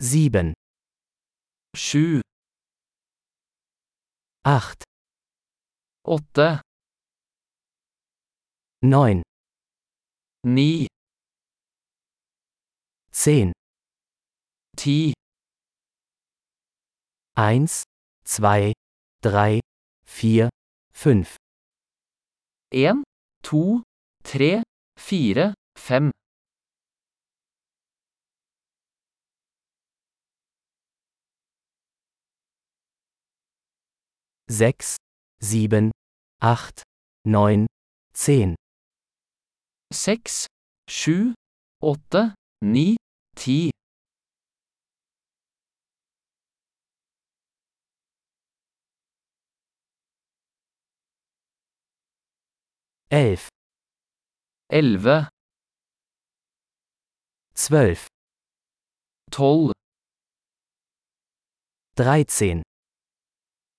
7, 7, 8, 8, 9, 9, 10, 10, 1, 2, 3, 4, 5, 1, 2, 3, 4, 5, 6, 7, 8, 9, 10, 6, 7, 8, 9, 10, 11, 11, 12, 12, 13,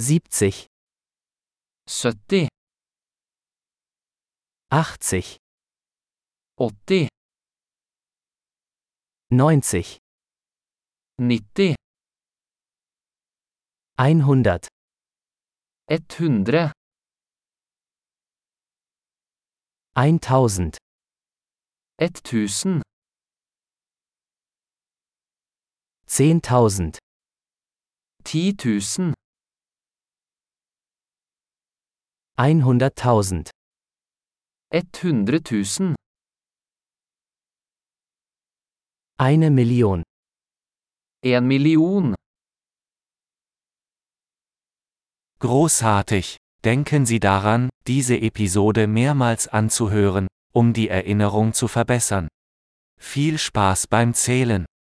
70, 70, 80, 80, 90, 90, 100, 100, 1000, 1000, 10.000, 10 100.000, 100 000, eine Million. 1 Million. Großartig! Denken Sie daran, diese Episode mehrmals anzuhören, um die Erinnerung zu verbessern. Viel Spaß beim Zählen!